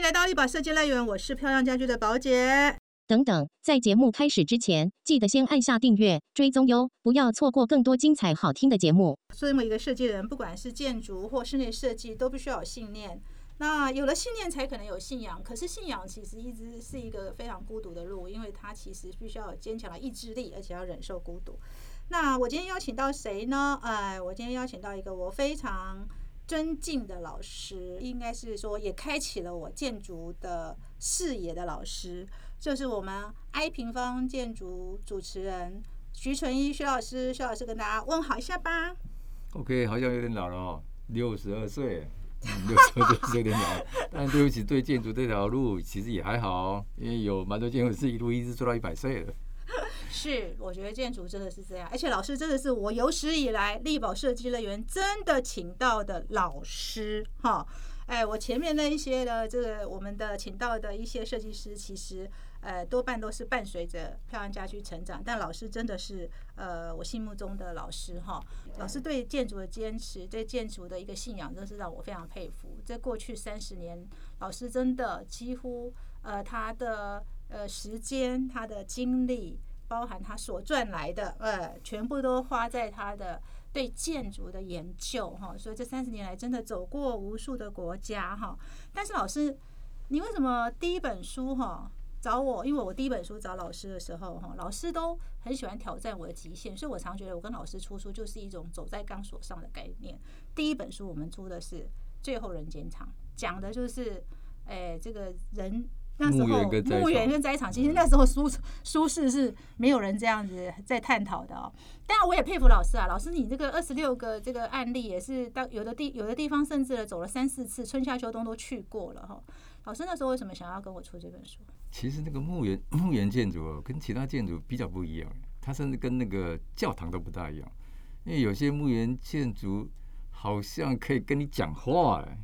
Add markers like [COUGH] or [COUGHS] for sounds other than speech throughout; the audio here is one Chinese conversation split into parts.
迎来到一把设计乐园，我是漂亮家居的宝姐。等等，在节目开始之前，记得先按下订阅、追踪哟，不要错过更多精彩好听的节目。作为一个设计人，不管是建筑或室内设计，都必须要有信念。那有了信念，才可能有信仰。可是信仰其实一直是一个非常孤独的路，因为它其实必须要有坚强的意志力，而且要忍受孤独。那我今天邀请到谁呢？哎，我今天邀请到一个我非常尊敬的老师，应该是说也开启了我建筑的视野的老师，就是我们 I 平方建筑主持人徐纯一徐老师。徐老师跟大家问好一下吧。OK，好像有点老了哦，六十二岁，六十二岁有点老。但对不起，对建筑这条路其实也还好，因为有蛮多建筑师一路一直做到一百岁了。是，我觉得建筑真的是这样，而且老师真的是我有史以来力宝设计乐园真的请到的老师哈。哎，我前面那一些的这个我们的请到的一些设计师，其实呃多半都是伴随着漂亮家居成长，但老师真的是呃我心目中的老师哈。老师对建筑的坚持，对建筑的一个信仰，真是让我非常佩服。在过去三十年，老师真的几乎呃他的呃时间，他的精力。包含他所赚来的，呃，全部都花在他的对建筑的研究，哈。所以这三十年来，真的走过无数的国家，哈。但是老师，你为什么第一本书，哈，找我？因为我第一本书找老师的时候，哈，老师都很喜欢挑战我的极限，所以我常觉得我跟老师出书就是一种走在钢索上的概念。第一本书我们出的是《最后人间场》，讲的就是，哎，这个人。那时候墓园跟斋场，其实那时候苏苏轼是没有人这样子在探讨的哦。当然，我也佩服老师啊，老师你这个二十六个这个案例也是到有的地有的地方甚至走了三四次，春夏秋冬都去过了哈。老师那时候为什么想要跟我出这本书？其实那个墓园 [COUGHS] 墓园建筑哦跟其他建筑比较不一样，它甚至跟那个教堂都不大一样，因为有些墓园建筑好像可以跟你讲话哎。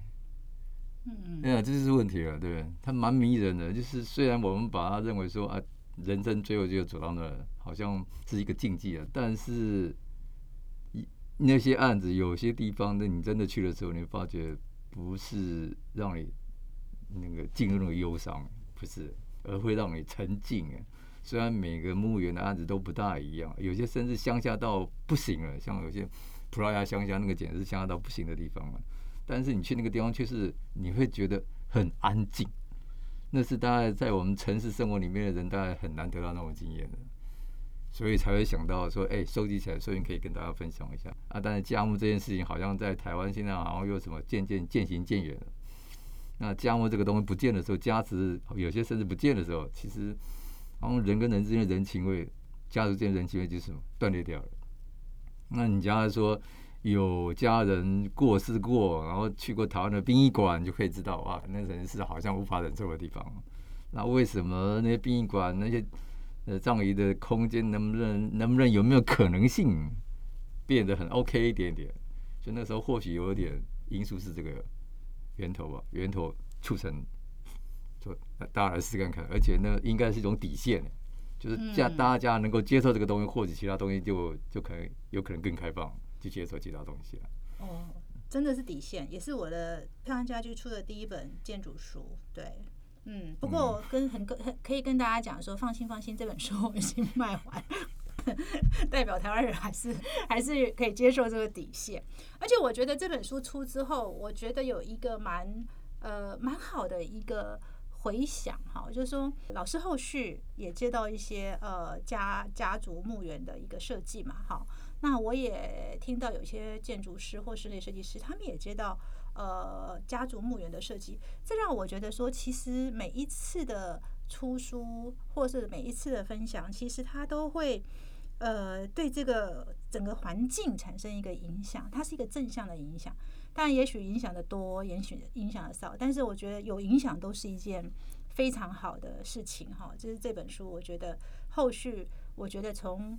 嗯，对啊，这就是问题了，对不对？它蛮迷人的，就是虽然我们把它认为说啊，人生最后就走到那儿，好像是一个禁忌啊，但是那些案子有些地方，那你真的去的时候，你发觉不是让你那个进入那个忧伤，不是，而会让你沉静。虽然每个墓园的案子都不大一样，有些甚至乡下到不行了，像有些葡萄牙乡下那个简直是乡下到不行的地方了。但是你去那个地方，却是你会觉得很安静，那是大概在我们城市生活里面的人，大概很难得到那种经验的，所以才会想到说，哎，收集起来，所以可以跟大家分享一下啊。但是家木这件事情，好像在台湾现在好像又什么渐渐渐行渐远了。那家木这个东西不见的时候，家值有些甚至不见的时候，其实，然后人跟人之间的人情味，家族间人情味就是断裂掉了。那你假如说。有家人过世过，然后去过台湾的殡仪馆，就可以知道哇，那人是好像无法忍受的地方。那为什么那些殡仪馆那些呃葬仪的空间能不能能不能有没有可能性变得很 OK 一点点？所以那时候或许有点因素是这个源头吧，源头促成，就大家来试看看。而且那，应该是一种底线，就是家大家能够接受这个东西，或者其他东西就就可能有可能更开放。去接受其他东西了。哦，真的是底线，也是我的漂亮家居出的第一本建筑书。对，嗯，不过跟很很可以跟大家讲说，放心放心，这本书我已经卖完，[LAUGHS] 代表台湾人还是还是可以接受这个底线。而且我觉得这本书出之后，我觉得有一个蛮呃蛮好的一个回响哈，就是说老师后续也接到一些呃家家族墓园的一个设计嘛，哈。那我也听到有些建筑师或室内设计师，他们也接到呃家族墓园的设计，这让我觉得说，其实每一次的出书或是每一次的分享，其实它都会呃对这个整个环境产生一个影响，它是一个正向的影响。但也许影响的多，也许影响的少，但是我觉得有影响都是一件非常好的事情哈。就是这本书，我觉得后续，我觉得从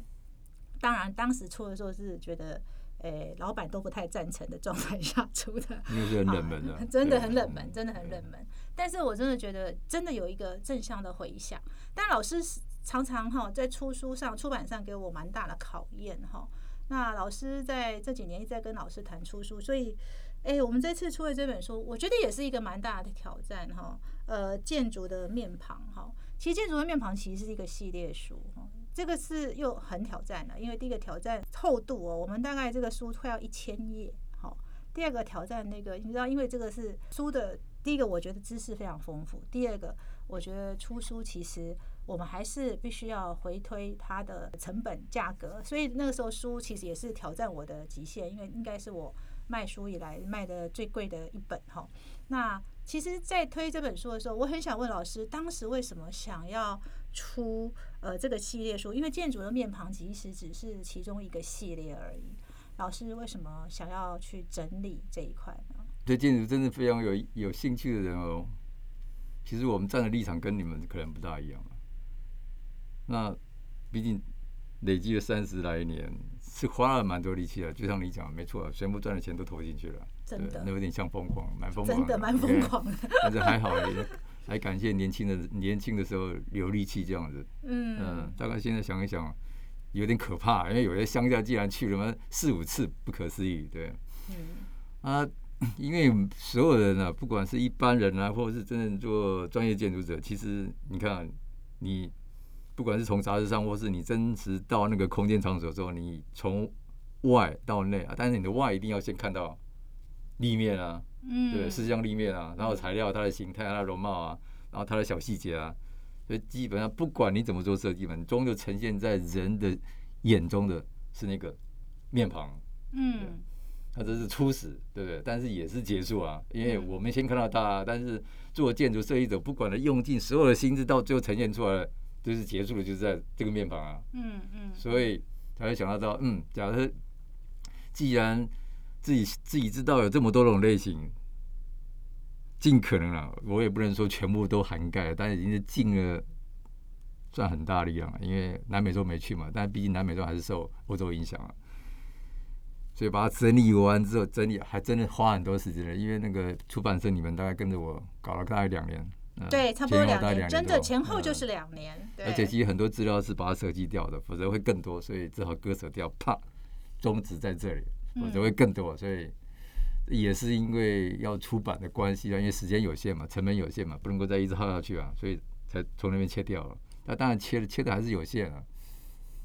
当然，当时出的时候是觉得，诶，老板都不太赞成的状态下出的，[LAUGHS] 因为是很冷门的，真的很冷门，真的很冷门。但是我真的觉得，真的有一个正向的回响。但老师常常哈在出书上、出版上给我蛮大的考验哈。那老师在这几年一直在跟老师谈出书，所以，哎，我们这次出的这本书，我觉得也是一个蛮大的挑战哈。呃，建筑的面庞哈，其实建筑的面庞其实是一个系列书哈，这个是又很挑战的，因为第一个挑战厚度哦，我们大概这个书快要一千页，好，第二个挑战那个，你知道，因为这个是书的第一个，我觉得知识非常丰富，第二个，我觉得出书其实。我们还是必须要回推它的成本价格，所以那个时候书其实也是挑战我的极限，因为应该是我卖书以来卖的最贵的一本哈。那其实，在推这本书的时候，我很想问老师，当时为什么想要出呃这个系列书？因为建筑的面庞其实只是其中一个系列而已。老师为什么想要去整理这一块呢？对建筑真的非常有有兴趣的人哦，其实我们站的立场跟你们可能不大一样。那毕竟累积了三十来年，是花了蛮多力气的。就像你讲，没错，全部赚的钱都投进去了，真的，那有点像疯狂，蛮疯狂，真的蛮疯狂的。[LAUGHS] 但是还好，还感谢年轻的年轻的时候有力气这样子。嗯嗯，大概现在想一想，有点可怕，因为有些乡下竟然去了嘛四五次，不可思议，对。嗯啊，因为所有人啊，不管是一般人啊，或者是真正做专业建筑者，其实你看你。不管是从杂志上，或是你真实到那个空间场所之后，你从外到内啊，但是你的外一定要先看到立面啊，嗯，对，视像立面啊，然后材料它的形态、它的容貌啊，然后它的小细节啊，所以基本上不管你怎么做设计嘛，终究呈现在人的眼中的是那个面庞，嗯，那这是初始，对不对？但是也是结束啊，因为我们先看到它，但是做建筑设计者，不管他用尽所有的心思，到最后呈现出来。就是结束了，就是在这个面庞啊，嗯嗯，所以他会想到到，嗯，假设既然自己自己知道有这么多种类型，尽可能啊，我也不能说全部都涵盖，但已经是尽了算很大力量了。因为南美洲没去嘛，但毕竟南美洲还是受欧洲影响啊，所以把它整理完之后，整理还真的花很多时间了。因为那个出版社你们大概跟着我搞了大概两年。对，差不多两年，真的前后就是两年。而且其实很多资料是把它舍弃掉的，否则会更多，所以只好割舍掉，啪，终止在这里，否则会更多。所以也是因为要出版的关系啊，因为时间有限嘛，成本有限嘛，不能够再一直耗下去啊，所以才从那边切掉了。那当然切的切的还是有限啊，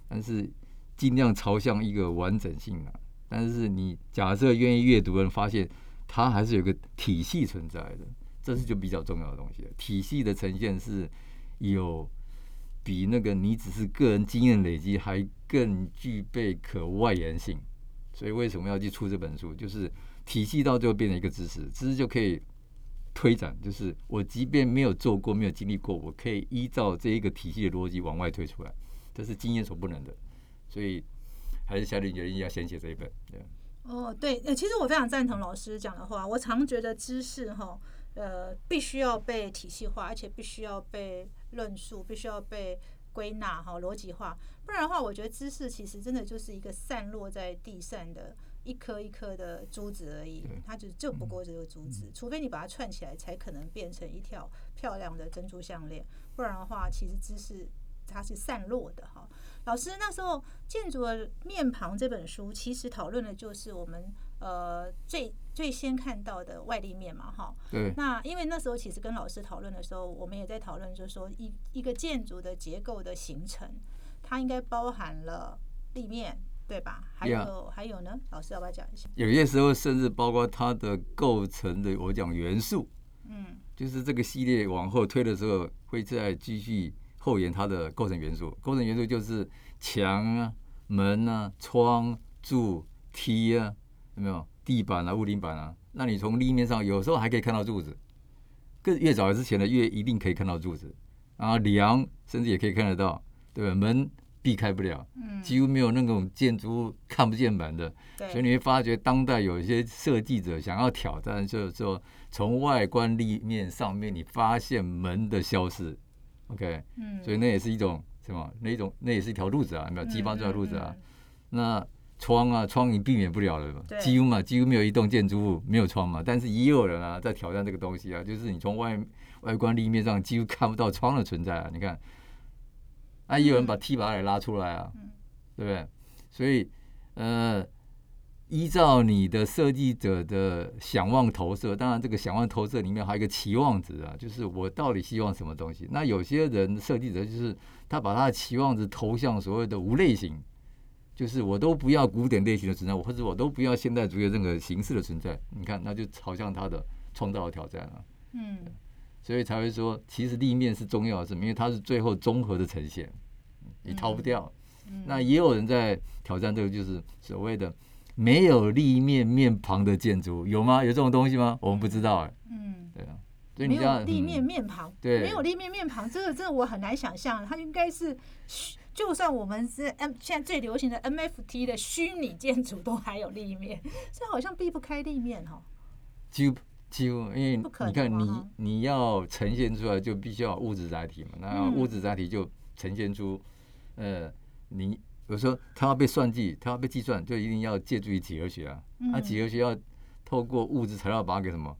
但是尽量朝向一个完整性啊。但是你假设愿意阅读的人发现，它还是有个体系存在的。这是就比较重要的东西了。体系的呈现是有比那个你只是个人经验累积还更具备可外延性。所以为什么要去出这本书？就是体系到最后变成一个知识，知识就可以推展。就是我即便没有做过、没有经历过，我可以依照这一个体系的逻辑往外推出来。这是经验所不能的。所以还是下定决心要先写这一本。对。哦，对，呃，其实我非常赞同老师讲的话。我常觉得知识哈。呃，必须要被体系化，而且必须要被论述，必须要被归纳哈，逻辑化。不然的话，我觉得知识其实真的就是一个散落在地上的一颗一颗的珠子而已，它就就不过这个珠子。除非你把它串起来，才可能变成一条漂亮的珍珠项链。不然的话，其实知识它是散落的哈。老师那时候《建筑的面庞》这本书，其实讨论的就是我们。呃，最最先看到的外立面嘛，哈。对。那因为那时候其实跟老师讨论的时候，我们也在讨论，就是说一一个建筑的结构的形成，它应该包含了立面，对吧？还有还有呢，老师要不要讲一下？有些时候甚至包括它的构成的，我讲元素，嗯，就是这个系列往后推的时候，会再继续后延它的构成元素。构成元素就是墙啊、门啊、窗、柱、梯啊。有没有地板啊、屋顶板啊？那你从立面上有时候还可以看到柱子，更越早之前的越一定可以看到柱子。然后梁甚至也可以看得到，对吧？门避开不了，几乎没有那种建筑物看不见门的。所以你会发觉，当代有一些设计者想要挑战，就是说从外观立面上面你发现门的消失，OK？嗯，所以那也是一种什么？那一种那也是一条路子啊，有没有？激发这条路子啊？那。窗啊，窗你避免不了了嘛，几乎嘛，几乎没有一栋建筑物没有窗嘛。但是也有人啊，在挑战这个东西啊，就是你从外外观立面上几乎看不到窗的存在啊。你看，啊，也有人把梯把它给拉出来啊，对不对？所以呃，依照你的设计者的想望投射，当然这个想望投射里面还有一个期望值啊，就是我到底希望什么东西。那有些人设计者就是他把他的期望值投向所谓的无类型，就是我都不要古典类型的存在，或者我都不要现代主义任何形式的存在。你看，那就朝向他的创造的挑战了。嗯所以才会说，其实立面是重要的是，因为它是最后综合的呈现，你逃不掉。嗯那也有人在挑战这个，就是所谓的没有立面面庞的建筑，有吗？有这种东西吗？我们不知道哎、嗯，对啊，所以没你没有立面嗯面旁，对没有立面面庞，这个这个我很难想象，它应该是虚，就算我们是 M 现在最流行的 NFT 的虚拟建筑都还有立面，[LAUGHS] 所以好像避不开立面哈。几乎几乎，因为你看你你要呈现出来，就必须要有物质载体嘛。那嗯物质载体就呈现出，呃，你有时候它要被算计，它要被计算，就一定要借助于几何学啊。那嗯几何学要透过物质材料把它给什么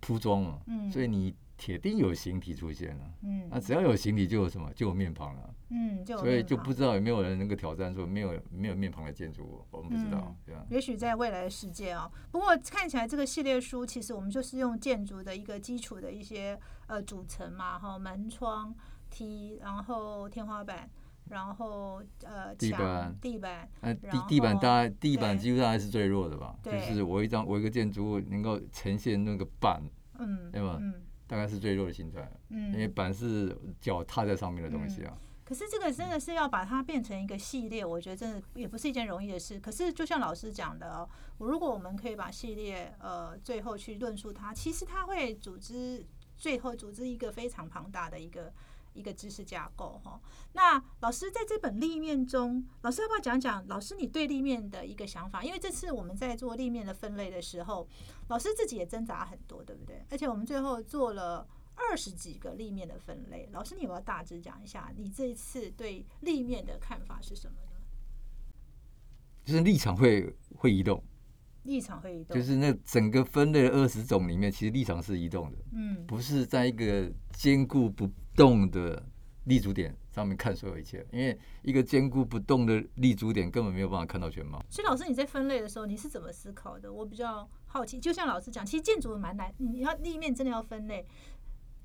铺装嘛，嗯所以你铁定有形体出现了。嗯。那只要有形体，就有什么，就有面庞了。嗯，就所以就不知道有没有人能够挑战说没有没有面庞的建筑物，我们不知道嗯，对吧？也许在未来的世界啊、不过看起来这个系列书其实我们就是用建筑的一个基础的一些呃组成嘛，哈，门窗、梯，然后天花板，然后呃墙地板、地板，那地地板大概地板对几乎大概是最弱的吧，就是我一张我一个建筑物能够呈现那个板，嗯，对吧？嗯大概是最弱的形态，因为嗯。板是脚踏在上面的东西啊。可是这个真的是要把它变成一个系列，我觉得真的也不是一件容易的事。可是就像老师讲的哦，如果我们可以把系列呃最后去论述它，其实它会组织最后组织一个非常庞大的一个一个知识架构哈。那老师在这本立面中，老师要不要讲讲老师你对立面的一个想法？因为这次我们在做立面的分类的时候，老师自己也挣扎很多，对不对？而且我们最后做了。二十几个立面的分类，老师，你有没有大致讲一下你这一次对立面的看法是什么呢？就是立场会会移动，立场会移动，就是那整个分类的二十种里面，其实立场是移动的，嗯不是在一个坚固不动的立足点上面看所有一切，因为一个坚固不动的立足点根本没有办法看到全貌。所以老师你在分类的时候你是怎么思考的？我比较好奇。就像老师讲，其实建筑蛮难，你要立面真的要分类，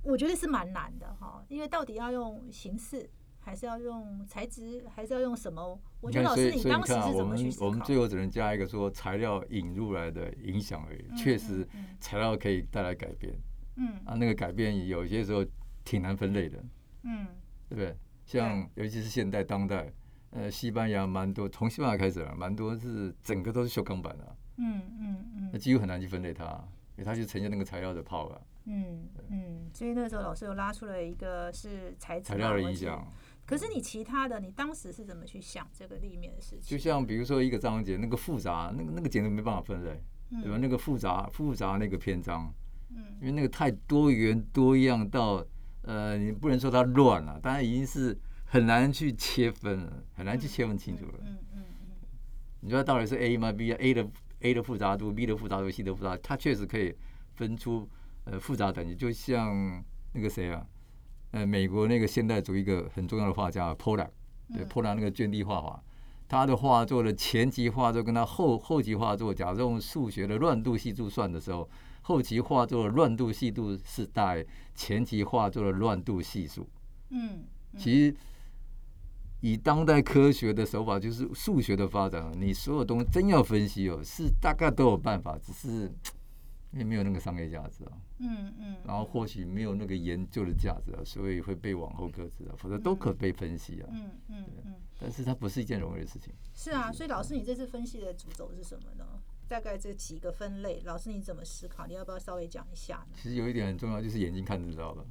我觉得是蛮难的哈。因为到底要用形式，还是要用材质，还是要用什么？我觉得老师你当时是怎么去们思考？我们最后只能加一个说材料引入来的影响而已。嗯确实嗯，材料可以带来改变嗯啊，那个改变有些时候挺难分类的，嗯对不对？像尤其是现代当代，呃，西班牙蛮多，从西班牙开始了，蛮多是整个都是修钢板的啊，嗯嗯嗯那几乎很难去分类它，因为它就呈现那个材料的泡啊，嗯嗯，所以那时候老师又拉出了一个是材质材料的影响。可是你其他的，你当时是怎么去想这个立面的事情？就像比如说一个章节，那个复杂，那个那个简直没办法分类，对吧？那个复杂复杂那个篇章，嗯因为那个太多元多样到，呃，你不能说它乱了，当然已经是很难去切分了，很难去切分清楚了。嗯嗯你说它到底是 A 吗？B 啊？A 的 A 的复杂度，B 的复杂度，C 的复杂度，它确实可以分出呃复杂等级。就像那个谁啊，呃，美国那个现代主义一个很重要的画家 Pollock，对嗯 Pollock 那个卷地画法，他的画作的前期画作跟他后后期画作，假如用数学的乱度系数算的时候，后期画作的乱度系数是大于前期画作的乱度系数。嗯其实以当代科学的手法，就是数学的发展啊，你所有东西真要分析哦，是大概都有办法，只是因为没有那个商业价值啊，嗯嗯，然后或许没有那个研究的价值啊，所以会被往后搁置啊，否则都可被分析啊。嗯嗯嗯，但是它不是一件容易的事情。是啊，所以老师你这次分析的主轴是什么呢？大概这几个分类，老师你怎么思考？你要不要稍微讲一下呢？其实有一点很重要，就是眼睛看得到的，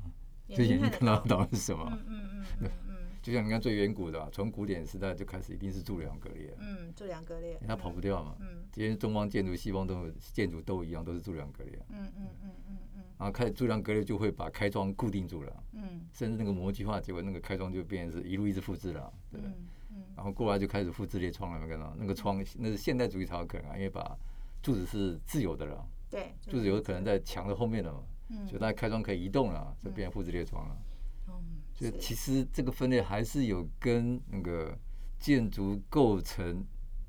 就眼睛看得看得到，底是什么。嗯嗯嗯就像你看最远古的啊，从古典时代就开始，一定是柱梁割裂，嗯，柱两格列，它跑不掉嘛。嗯。今天东方建筑、西方都建筑都一样，都是柱梁割裂。嗯嗯嗯嗯嗯。然后开始柱梁割裂就会把开窗固定住了，嗯。甚至那个模具化，结果那个开窗就变成是一路一直复制了，对。不对？嗯嗯。然后过来就开始复制列窗了，有没有看到？那个窗那是现代主义才有可能啊，因为把柱子是自由的了，对，柱子有可能在墙的后面了嘛，嗯。所以它开窗可以移动了，就变成复制列窗了。嗯所以其实这个分类还是有跟那个建筑构成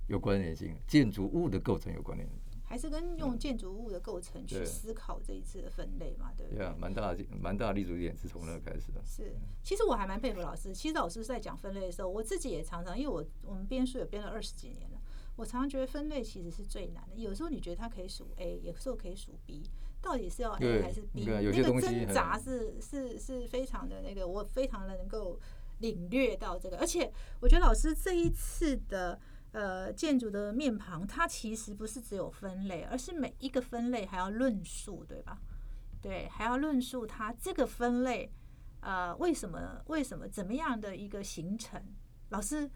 有关联性，建筑物的构成有关联。还是跟用建筑物的构成去思考这一次的分类嘛，对不对对啊，？蛮大的蛮大的立足点是从那开始的。是，其实我还蛮佩服老师。其实老师在讲分类的时候，我自己也常常，因为我我们编书也编了二十几年了，我常常觉得分类其实是最难的。有时候你觉得它可以数 A，有时候可以数 B，到底是要 A 还是 B？那个挣扎是是是非常的那个，我非常的能够领略到这个。而且我觉得老师这一次的。呃，建筑的面庞，它其实不是只有分类，而是每一个分类还要论述，对吧？对，还要论述它这个分类，呃，为什么为什么怎么样的一个形成？老师，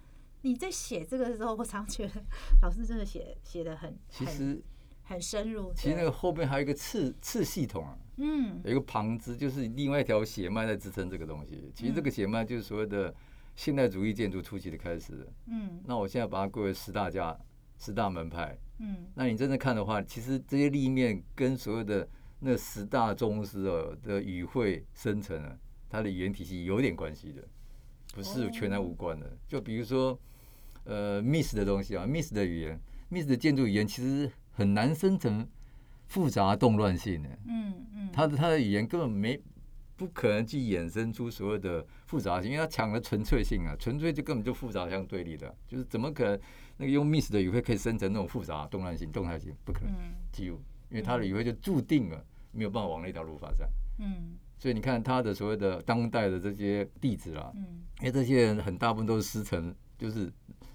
你在写这个的时候，我常觉得 [LAUGHS] 老师真的写写的很很其实很深入。其实那个后面还有一个次次系统啊，嗯有一个旁支，就是另外一条血脉在支撑这个东西。其实这个血脉就是所谓的现代主义建筑初期的开始。嗯那我现在把它归为十大家、十大门派。嗯那你真的看的话，其实这些立面跟所有的那十大宗师哦的语汇生成啊，它的语言体系有点关系的，不是全然无关的。就比如说，呃，Miss 的东西啊，Miss 的语言，Miss 的建筑语言其实很难生成复杂动乱性的。嗯嗯，他的他的语言根本没不可能去衍生出所有的复杂性，因为他抢了纯粹性啊，纯粹就根本就复杂相对立的，就是怎么可能那个用 miss 的语汇可以生成那种复杂动乱性、动态性？不可能，嗯几乎，因为他的语汇就注定了没有办法往那条路发展。嗯所以你看他的所谓的当代的这些弟子啦，嗯因为这些人很大部分都是师承，就是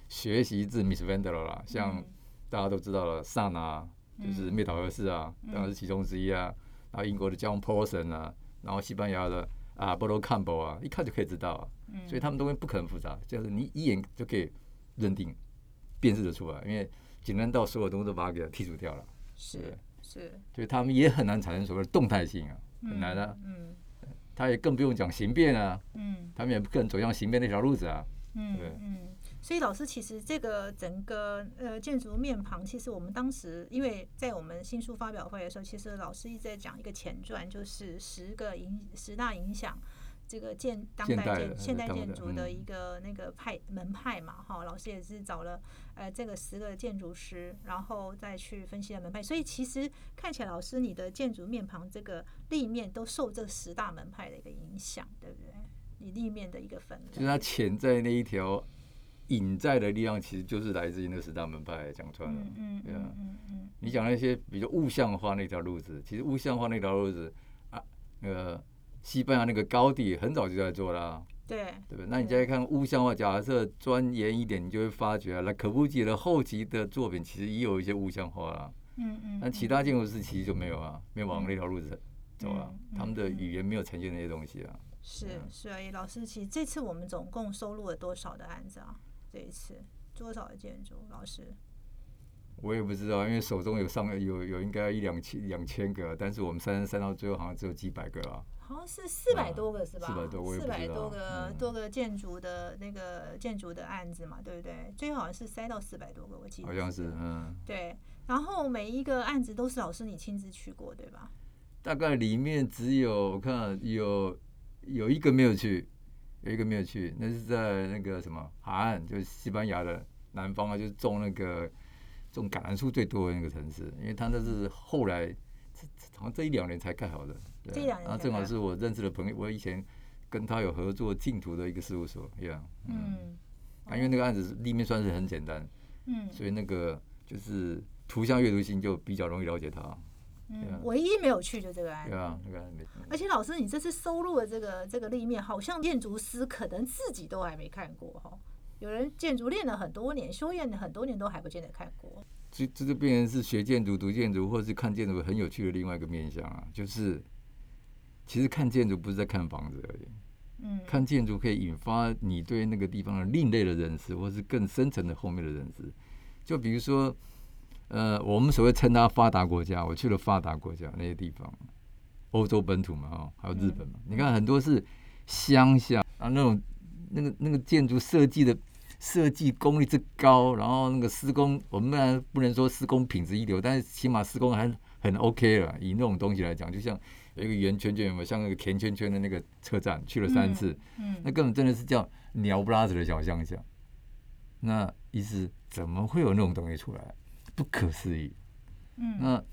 学习自 Miss Vandal 啦，像嗯大家都知道了，萨啊，就是嗯灭岛和士啊，当然是其中之一啊。然后英国的 John Paulson 啊，然后西班牙的啊 b o l o Campbell 啊，一看就可以知道啊。嗯，所以他们东西不可能复杂，就是你一眼就可以认定、辨识的出来，因为简单到所有东西都把它给剔除掉了，是是所以他们也很难产生所谓的动态性啊，很难啊。嗯他也更不用讲形变啊，嗯他们也不可能走向形变那条路子啊。嗯对嗯，所以老师其实这个整个呃建筑面庞，其实我们当时因为在我们新书发表会的时候，其实老师一直在讲一个前传，就是十个影十大影响这个建当代建现代建筑的嗯。一个那个派门派嘛，哈，老师也是找了呃这个十个建筑师，然后再去分析了门派，所以其实看起来老师你的建筑面庞这个立面都受这十大门派的一个影响，对不对？你立面的一个分类，就是它潜在那一条隐在的力量，其实就是来自于那十大门派讲穿了。嗯嗯对啊。你讲那些比较物象化那条路子，其实物象化那条路子啊，那个西班牙那个高地很早就在做啦、对，对不对？那你再看物象化，假设钻研一点，你就会发觉啊，那可布吉的后期的作品其实也有一些物象化啦。嗯嗯，那其他建筑师其实就没有啊，没有往那条路子走啊嗯，他们的嗯语言没有呈现那些东西啊。是是啊，老师，其实这次我们总共收录了多少的案子啊？这一次多少的建筑？老师，我也不知道，因为手中有上有有应该一两千两千个，但是我们三十三到最后好像只有几百个啊。好像是四百多个是吧？四百、啊多四百多个嗯多个建筑的那个建筑的案子嘛，对不对？最后好像是塞到四百多个，我记得好像是嗯，对。然后每一个案子都是老师你亲自去过，对吧？大概里面只有我看有有一个没有去，有一个没有去，那是在那个什么海岸，就是西班牙的南方啊，就是种那个种橄榄树最多的那个城市，因为它那是后来这这好像这一两年才盖好的，对这一两年然后正好是我认识的朋友，我以前跟他有合作净土的一个事务所一样，嗯。啊，因为那个案子立面算是很简单，嗯。所以那个就是图像阅读性就比较容易了解它，嗯，唯一没有去就这个案子对。啊，那个而且老师，你这次收录的这个这个立面，好像建筑师可能自己都还没看过哈。有人建筑练了很多年，修炼了很多年，都还不见得看过。这这就变成是学建筑、读建筑，或是看建筑很有趣的另外一个面向啊，就是其实看建筑不是在看房子而已，嗯，看建筑可以引发你对那个地方的另类的认识，或是更深层的后面的认识。就比如说，呃，我们所谓称它发达国家，我去了发达国家那些地方，欧洲本土嘛，哦，还有日本嘛，你看很多是乡下啊，那种那个那个建筑设计的设计功力之高，然后那个施工，我们当然不能说施工品质一流，但是起码施工还很 OK 了。以那种东西来讲，就像有一个圆圈圈，有没有像那个甜圈圈的那个车站，去了三次，嗯那根本真的是叫鸟不拉屎的小乡下。那意思怎么会有那种东西出来？不可思议。嗯，那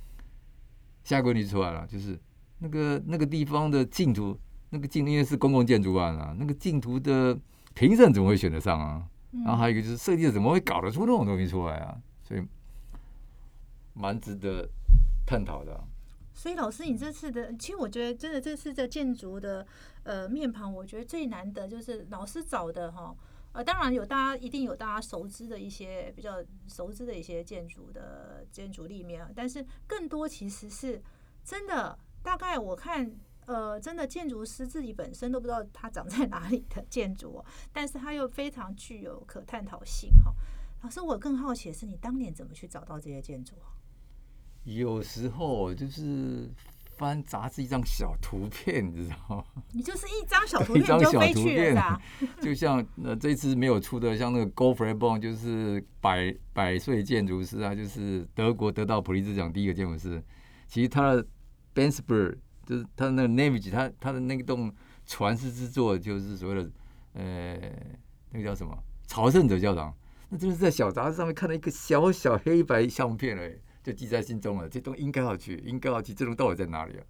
下个问题出来了，就是那个那个地方的净土，那个净因为是公共建筑案啊，那个净土的评审怎么会选得上啊？嗯然后还有一个就是设计者怎么会搞得出那种东西出来啊？所以蛮值得探讨的啊、所以老师，你这次的，其实我觉得真的这次的建筑的呃面庞，我觉得最难得就是老师找的哈。呃，当然有大家一定有大家熟知的一些比较熟知的一些建筑的建筑立面，但是更多其实是真的，大概我看呃，真的建筑师自己本身都不知道它长在哪里的建筑、但是它又非常具有可探讨性哈。老师，我更好奇的是，你当年怎么去找到这些建筑？有时候就是翻杂志一张小图片，你知道吗？你就是一张小图片 [LAUGHS] 你就张小图飞去了片？就像呃这次没有出的，像那个 g o f r e b o n 就是百百岁建筑师啊，就是德国得到普利兹奖第一个建筑师。其实他的 Bensberg 就是他的那个 Navy，他他的那栋传世之作就是所谓的呃那个叫什么朝圣者教堂，那真的是在小杂志上面看到一个小小黑白相片而已，就记在心中了。这东应该要去，应该要去，这种到底在哪里啊？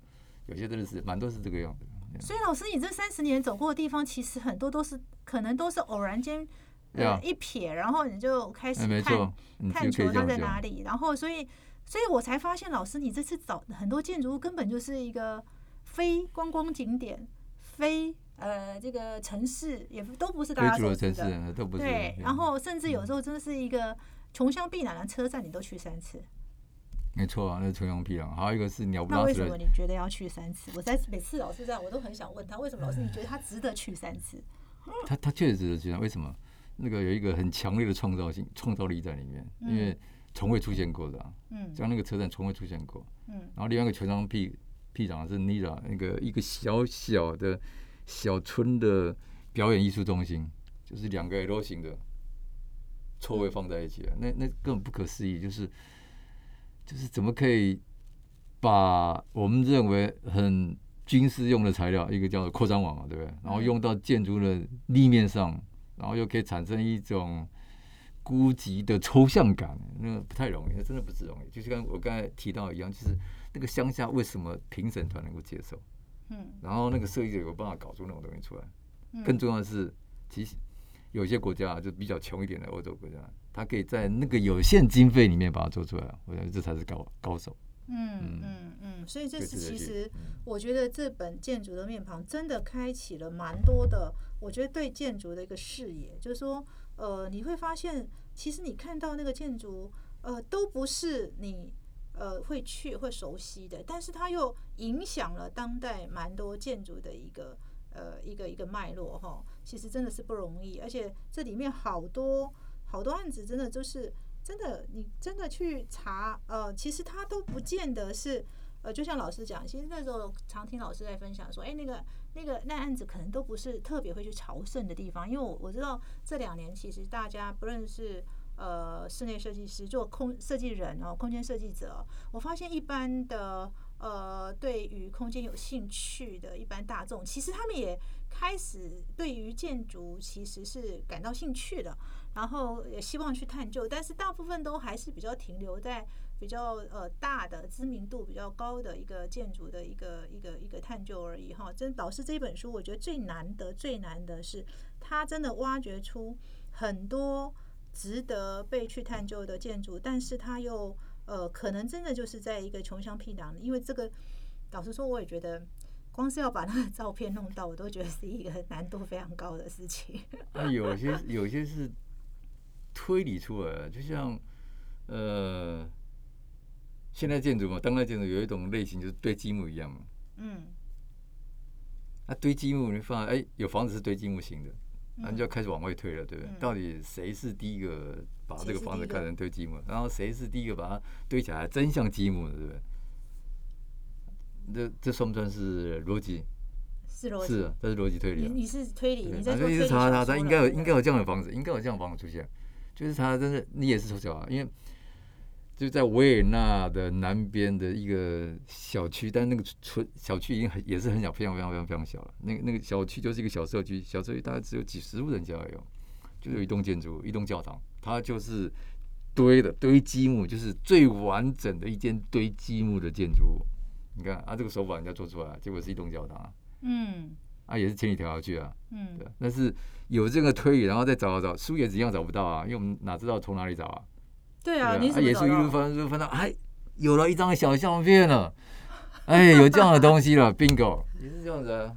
有些真的是蛮多是这个样子。所以老师，你这三十年走过的地方，其实很多都是可能都是偶然间呃一瞥，然后你就开始看错，你探求它。在哪里，然后所以所以我才发现，老师你这次找很多建筑物根本就是一个非观光景点，非呃这个城市，也都不是大非家熟主流城市知的。都不是。对，然后甚至有嗯时候真的是一个穷乡僻壤的车站，你都去三次。没错啊，那是穷乡僻壤。还有一个是鸟不拉屎的，那为什么你觉得要去三次？我在每次老师这样，我都很想问他，为什么老师你觉得他值得去三次？他他确实值得去啊。为什么？那个有一个很强烈的创造性、创造力在里面，因为从未出现过的、啊，嗯像那个车站从未出现过。嗯然后另外一个穷乡僻僻壤是 Nira 那个一个小小的小村的表演艺术中心，就是两个 L 型的错位放在一起啊，那那根本不可思议，就是就是怎么可以把我们认为很军事用的材料，一个叫做扩张网嘛，对不对？然后用到建筑的立面上，然后又可以产生一种孤寂的抽象感，那个不太容易，那真的不是容易。就是跟我刚才提到一样，就是那个乡下为什么评审团能够接受，嗯然后那个设计者有办法搞出那种东西出来。嗯更重要的是，其实有些国家啊，就比较穷一点的欧洲国家，它可以在那个有限经费里面把它做出来，我觉得这才是高高手。嗯嗯嗯，所以这是其实嗯我觉得这本建筑的面庞真的开启了蛮多的，我觉得对建筑的一个视野，就是说，呃，你会发现，其实你看到那个建筑，呃，都不是你呃会去会熟悉的，但是它又影响了当代蛮多建筑的一个呃一个一个脉络哈。其实真的是不容易，而且这里面好多好多案子，真的就是真的，你真的去查，呃，其实他都不见得是。呃，就像老师讲，其实那时候常听老师在分享说，哎，那个那个那案子可能都不是特别会去朝圣的地方，因为我我知道这两年其实大家不论是呃室内设计师做空设计人哦，空间设计者，我发现一般的呃对于空间有兴趣的一般大众，其实他们也开始对于建筑其实是感到兴趣的，然后也希望去探究，但是大部分都还是比较停留在。比较呃大的知名度比较高的一个建筑的一个一个一个探究而已哈。真导师这一本书，我觉得最难得最难的是，他真的挖掘出很多值得被去探究的建筑，但是他又呃可能真的就是在一个穷乡僻壤，因为这个老实说，我也觉得。光是要把那个照片弄到，我都觉得是一个难度非常高的事情。那有些有些是推理出来的，就像呃，现代建筑嘛，当代建筑有一种类型就是堆积木一样嘛。嗯那堆积木，你发现哎，有房子是堆积木型的，那嗯你就要开始往外推了，对不对？嗯到底谁是第一个把这个房子看成堆积木，然后谁是第一个把它堆起来真像积木的，对不对？这这算不算是逻辑？是逻辑。是啊，这是逻辑推理啊。你你是推理，你在做推理啊所以查查查，应该有对应该有这样的房子，应该有这样的房子出现。就是他真的，你也是从小啊，因为就在维也纳的南边的一个小区，但那个村小区已经很也是很小，非常非常非常非常小了。那个那个小区就是一个小社区，小社区大概只有几十户人家而已，就有一栋建筑，一栋教堂，它就是堆的堆积木，就是最完整的一间堆积木的建筑物。你看啊，这个手法人家做出来，结果是一栋教堂，嗯啊也是千里迢迢去啊，嗯对，但是有这个推理，然后再找找找，书也一样找不到啊，因为我们哪知道从哪里找啊？对啊，也？是一路翻，一路翻到，哎，有了一张小相片了，哎，有这样的东西了，bingo，也是这样子啊，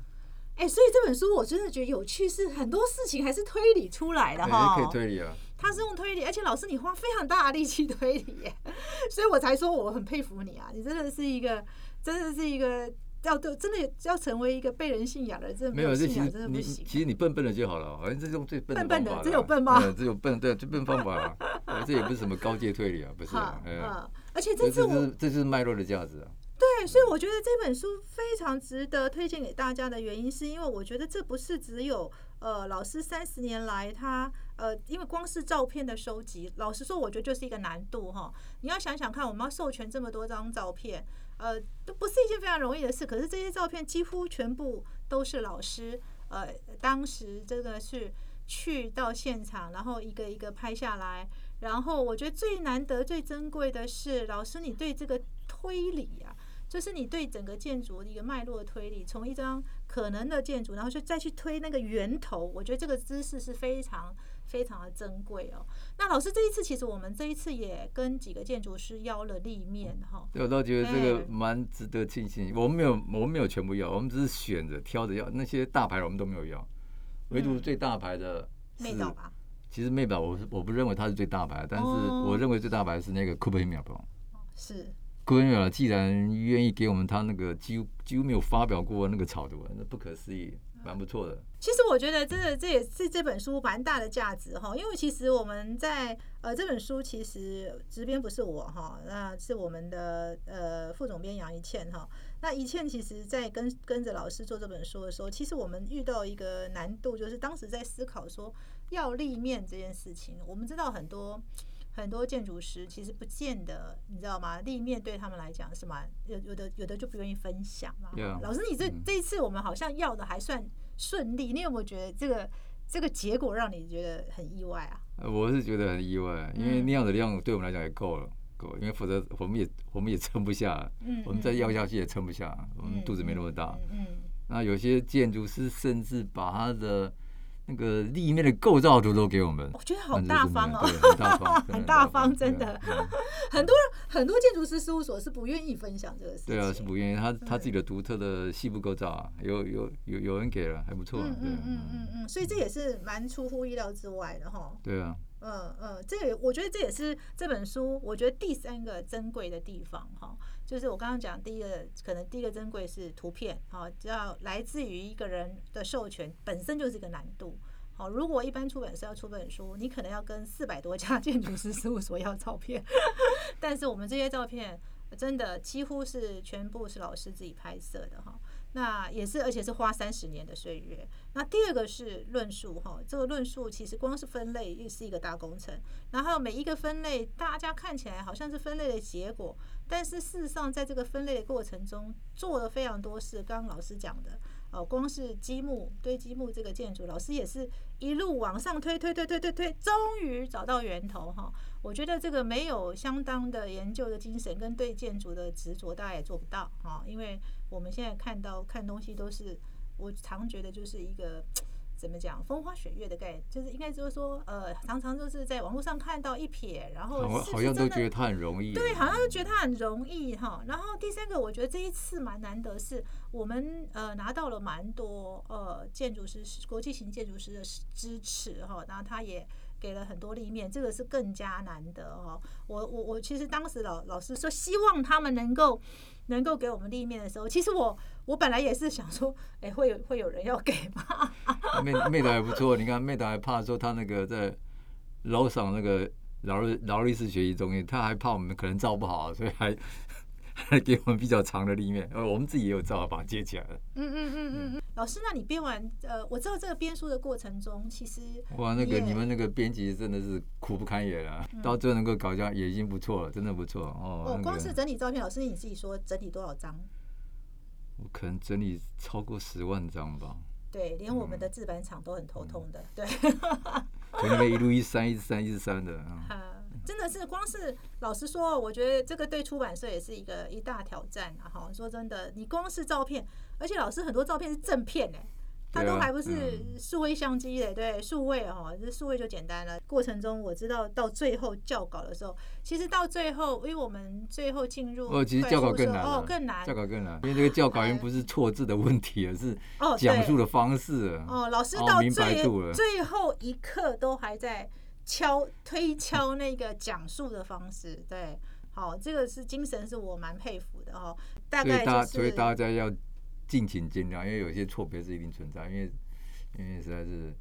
哎，所以这本书我真的觉得有趣，是很多事情还是推理出来的哎哈。可以推理啊，他是用推理，而且老师你花非常大的力气推理耶，[LAUGHS] 所以我才说我很佩服你啊！你真的是一个，真的是一个要对，真的要成为一个被人信仰的人，真的没有，这信仰其实你真的不行。其实你笨笨的就好了，好像这种最笨笨笨的这有笨吗嗯这有笨，对，最笨方法 [LAUGHS] 这也不是什么高阶推理啊，不是嗯，而且这是这是脉络的价值啊，对，所以我觉得这本书非常值得推荐给大家的原因，是因为我觉得这不是只有呃老师三十年来他呃，因为光是照片的收集，老实说，我觉得就是一个难度哈。你要想想看，我们要授权这么多张照片，呃，都不是一件非常容易的事。可是这些照片几乎全部都是老师呃当时这个是去到现场，然后一个一个拍下来。然后我觉得最难得、最珍贵的是，老师你对这个推理啊，就是你对整个建筑的一个脉络的推理，从一张可能的建筑，然后就再去推那个源头，我觉得这个知识是非常非常的珍贵哦。那老师这一次，其实我们这一次也跟几个建筑师邀了立面哈。对我倒觉得这个哎蛮值得庆幸。我们没有，我们没有全部要，我们只是选着挑着要。那些大牌我们都没有要，唯独嗯最大牌的是妹岛吧，其实妹岛我是我不认为它是最大牌，但是哦我认为最大牌是那个库珀米尔堡。是库珀米尔既然愿意给我们他那个几乎几乎没有发表过那个草图，那不可思议，蛮不错的。其实我觉得真的这也是这本书蛮大的价值哈，因为其实我们在呃这本书其实执编不是我哈，那是我们的呃副总编杨一倩哈。那一倩其实在跟跟着老师做这本书的时候，其实我们遇到一个难度，就是当时在思考说要立面这件事情。我们知道很多很多建筑师其实不见得，你知道吗？立面对他们来讲是蛮有有的有的就不愿意分享嘛。老师，你这嗯这一次我们好像要的还算顺利，你有没有觉得这个这个结果让你觉得很意外啊？呃我是觉得很意外，因为嗯那样的量对我们来讲也够了，够了，因为否则我们也我们也撑不下，嗯，我们再嗯要下去也撑不下，我们肚子没那么大。嗯嗯那有些建筑师甚至把他的那个立面的构造图都给我们。我，觉得好大方哦，[LAUGHS] 很大方，很大方真的。很多很多建筑师事务所是不愿意分享这个事情。对啊，是不愿意，他他自己的独特的细部构造啊，有有有有人给了，还不错嗯嗯嗯嗯嗯，所以这也是蛮出乎意料之外的哈。对啊，嗯嗯，这个我觉得这也是这本书我觉得第三个珍贵的地方哈，就是我刚刚讲第一个，可能第一个珍贵是图片哈，只要来自于一个人的授权本身就是一个难度。好，如果一般出版社要出本书，你可能要跟四百多家建筑师事务所要照片，[LAUGHS] 但是我们这些照片真的几乎是全部是老师自己拍摄的哈。那也是，而且是花三十年的岁月。那第二个是论述哈，这个论述其实光是分类又是一个大工程。然后每一个分类，大家看起来好像是分类的结果，但是事实上在这个分类的过程中做了非常多事。刚刚老师讲的，哦，光是积木堆积木这个建筑，老师也是一路往上推推推推推推，终于找到源头哈。我觉得这个没有相当的研究的精神跟对建筑的执着，大家也做不到哈。因为我们现在看到看东西都是，我常觉得就是一个怎么讲风花雪月的概念，就是应该就是说，呃，常常就是在网络上看到一瞥，然后好像都觉得他很容易，对，好像就觉得它很容易哈。然后第三个，我觉得这一次蛮难得，是我们呃拿到了蛮多呃建筑师国际型建筑师的支持哈，然后他也给了很多立面，这个是更加难得哦。我我我其实当时老老师说希望他们能够能够给我们立面的时候，其实我我本来也是想说，[LAUGHS] 哎、会有会有人要给吗？妹妹的还不错，你看妹的还怕说他那个在楼上那个劳力劳力士学习中心，他还怕我们可能照不好，所以还 [LAUGHS] 给我们比较长的立面，呃，我们自己也有照把它接起来了。嗯嗯嗯嗯嗯。老师，那你编完呃，我知道这个编书的过程中，其实哇，那个你们那个编辑真的是苦不堪言啊，到最后能够搞这样也已经不错了，真的不错哦。哦，那个光是整理照片，老师你自己说整理多少张？我可能整理超过十万张吧，对，连我们的制版厂都很头痛的。对，从那个一路一删一直删一直删的啊。啊真的是光是老实说，我觉得这个对出版社也是一个一大挑战啊！哈，说真的，你光是照片，而且老师很多照片是正片哎、它对啊都还不是数位相机的，对，数位哦，这数位就简单了。过程中我知道到最后校稿的时候，其实到最后，因为我们最后进入哦，其实教稿更难啊哦，更难教稿更难，因为这个教稿已经不是错字的问题而，是哦，讲述的方式。哦，老师到最、最后一刻都还在敲推敲那个讲述的方式，对，好，这个是精神是我蛮佩服的哦。大概所以大家，就是所以大家要敬请见谅，因为有些错别是一定存在，因为因为实在是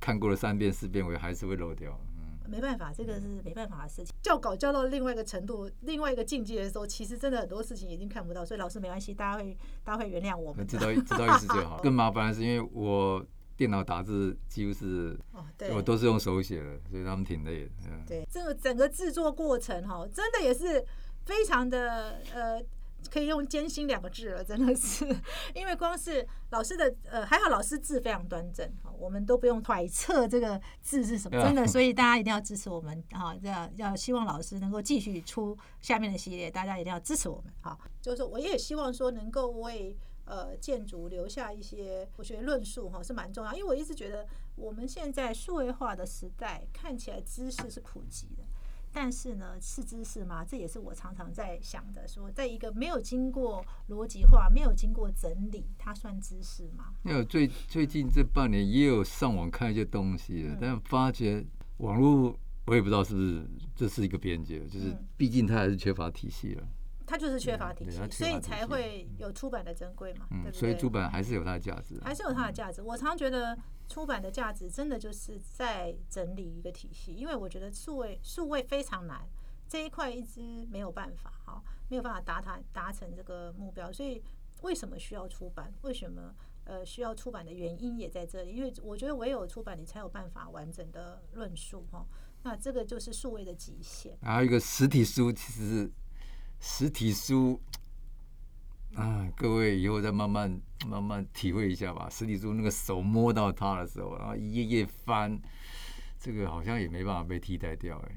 看过了三遍四遍，我还是会漏掉。嗯，没办法，这个是没办法的事情。教稿教到另外一个程度、另外一个境界的时候，其实真的很多事情已经看不到，所以老师没关系，大家会大家会原谅我们知道知道意思就好。更麻烦的是，因为我电脑打字几乎是哦，对，我都是用手写的，所以他们挺累的。嗯，对，这个整个制作过程哈，真的也是非常的呃，可以用艰辛两个字了，真的是，[LAUGHS] 因为光是老师的呃，还好老师字非常端正，我们都不用揣测这个字是什么，真的，所以大家一定要支持我们啊，要要希望老师能够继续出下面的系列，大家一定要支持我们啊。就是说我也希望说能够为。呃，建筑留下一些，我觉得论述哈是蛮重要，因为我一直觉得我们现在数位化的时代，看起来知识是普及的，但是呢，是知识吗？这也是我常常在想的。说，在一个没有经过逻辑化、没有经过整理，它算知识吗？因为最最近这半年也有上网看一些东西嗯的，但发觉网络我也不知道是不是这是一个边界，就是嗯毕竟它还是缺乏体系了。它就是缺乏体系所以才会有出版的珍贵嘛，对嗯，不对？所以出版还是有它的价值啊。还是有它的价值。我常觉得出版的价值真的就是在整理一个体系，因为我觉得数位数位非常难，这一块一直没有办法哈，没有办法达达达成这个目标。所以为什么需要出版？为什么呃需要出版的原因也在这里？因为我觉得唯有出版，你才有办法完整的论述哈。那这个就是数位的极限。还有一个实体书，其实是实体书啊，各位以后再慢慢慢慢体会一下吧。实体书那个手摸到它的时候，然后一页页翻，这个好像也没办法被替代掉，哎，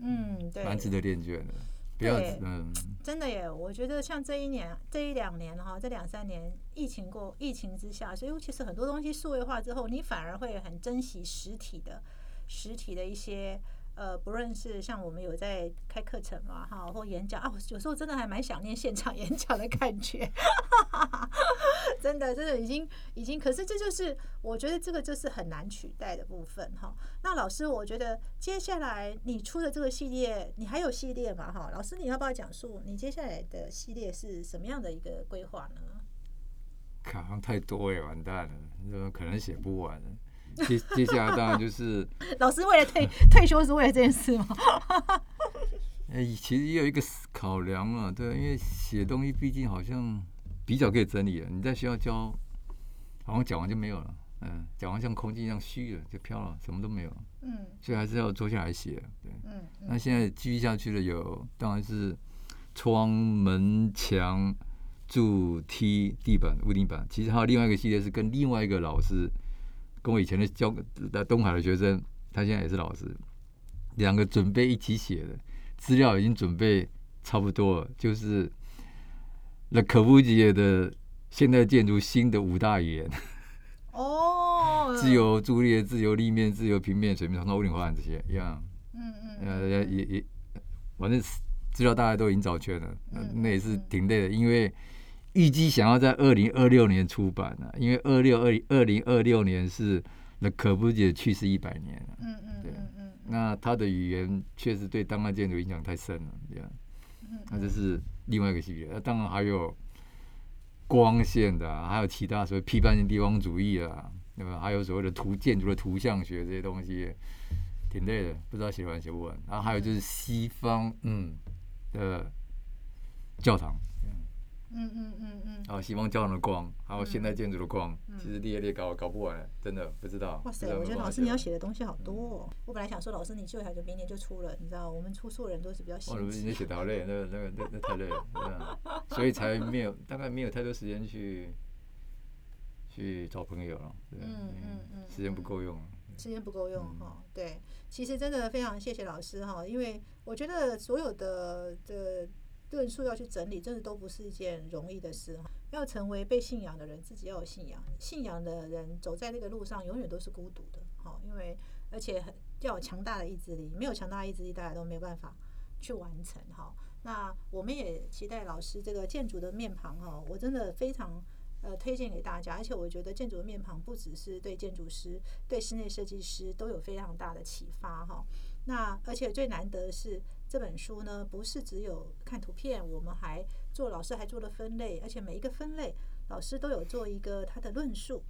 嗯，对，蛮值得练卷的。不要对嗯，真的耶，我觉得像这一年、这一两年哈，这两三年疫情过疫情之下，所以其实很多东西数位化之后，你反而会很珍惜实体的、实体的一些呃，不论是像我们有在开课程嘛哈，或演讲啊，我有时候真的还蛮想念现场 [LAUGHS] 演讲的感觉，[LAUGHS] 真的真的已经已经，可是这就是我觉得这个就是很难取代的部分哈。那老师，我觉得接下来你出的这个系列，你还有系列嘛？哈，老师你要不要讲述你接下来的系列是什么样的一个规划呢？好像太多也完蛋了，怎么可能写不完。接接下来当然就是，[LAUGHS] 老师为了退 [LAUGHS] 退休是为了这件事吗？[LAUGHS] 哎，其实也有一个考量啊，对，因为写东西毕竟好像比较可以整理了。你在学校教，好像讲完就没有了，嗯，讲完像空气一样虚了，就飘了，什么都没有，嗯所以还是要坐下来写。对，嗯那现在继续下去的有，当然是窗、门、墙、柱、梯、地板、屋顶板。其实还有另外一个系列是跟另外一个老师，跟我以前的教在东海的学生，他现在也是老师，两个准备一起写的资料已经准备差不多了，就是那可布吉的现代建筑新的五大语言：哦，自由柱列、自由立面、自由平面、水平、长窗、屋顶、花板这些一样。嗯嗯呃，也也也，反正资料大家都已经找全了，那也是嗯。挺累的，因为预计想要在二零二六年出版呢、因为二六二二零二六年是那可不姐去世一百年了，嗯嗯对。嗯嗯那他的语言确实对当代建筑影响太深了，这样，嗯。那这是另外一个系列，那当然还有光线的啊、还有其他所谓批判性地方主义啊，对吧？还有所谓的图建筑的图像学这些东西，挺累的，不知道写完写不完。然后还有就是西方嗯的教堂，嗯嗯嗯嗯。还有西方教堂的光，还有现代建筑的光，其实列列搞搞不完，真的不知道。哇塞我觉得老师你要写写的东西好多哦。我本来想说，老师你就小就明年就出了，你知道，我们出书的人都是比较完。哦，你心急你。写的好累，那个那个那那太累了，所以才没有大概没有太多时间去去找朋友了，对，嗯嗯嗯时间不够用。时间不够用哈。对，其实真的非常谢谢老师哈，因为我觉得所有的的论述要去整理，真的都不是一件容易的事。要成为被信仰的人，自己要有信仰。信仰的人走在那个路上，永远都是孤独的哈，因为而且很要有强大的意志力，没有强大的意志力，大家都没办法去完成哈。那我们也期待老师这个建筑的面庞哈，我真的非常呃推荐给大家，而且我觉得建筑的面庞不只是对建筑师、对室内设计师都有非常大的启发哈。那而且最难得的是这本书呢，不是只有看图片，我们还做老师还做了分类，而且每一个分类老师都有做一个他的论述。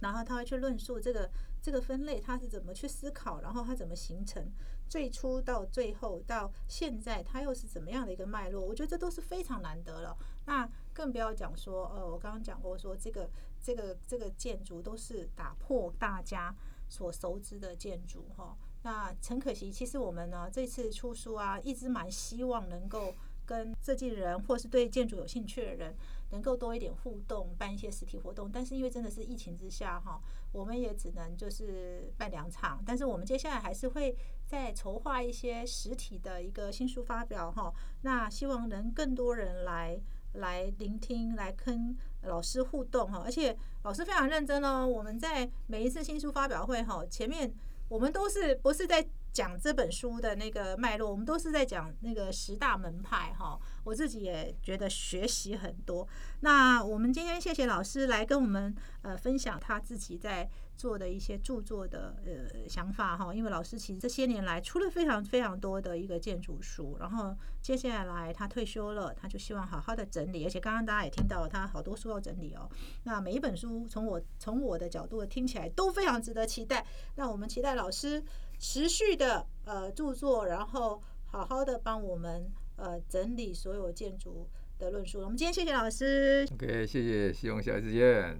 然后他会去论述这个这个分类，他是怎么去思考，然后他怎么形成，最初到最后到现在，他又是怎么样的一个脉络？我觉得这都是非常难得了。那更不要讲说，呃，我刚刚讲过说，这个这个这个建筑都是打破大家所熟知的建筑哈。那陈可惜，其实我们呢这次出书啊，一直蛮希望能够跟设计人或是对建筑有兴趣的人。能够多一点互动，办一些实体活动，但是因为真的是疫情之下哈，我们也只能就是办两场。但是我们接下来还是会再筹划一些实体的一个新书发表哈。那希望能更多人来来聆听，来跟老师互动哈。而且老师非常认真哦，我们在每一次新书发表会哈，前面我们都是不是在。讲这本书的那个脉络，我们都是在讲那个十大门派哈。我自己也觉得学习很多。那我们今天谢谢老师来跟我们呃分享他自己在。做的一些著作的呃想法哈，因为老师其实这些年来出了非常非常多的一个建筑书，然后接下来他退休了，他就希望好好的整理，而且刚刚大家也听到他好多书要整理哦。那每一本书从我从我的角度听起来都非常值得期待。那我们期待老师持续的呃著作，然后好好的帮我们呃整理所有建筑的论述。我们今天谢谢老师，OK，谢谢，希望下次见。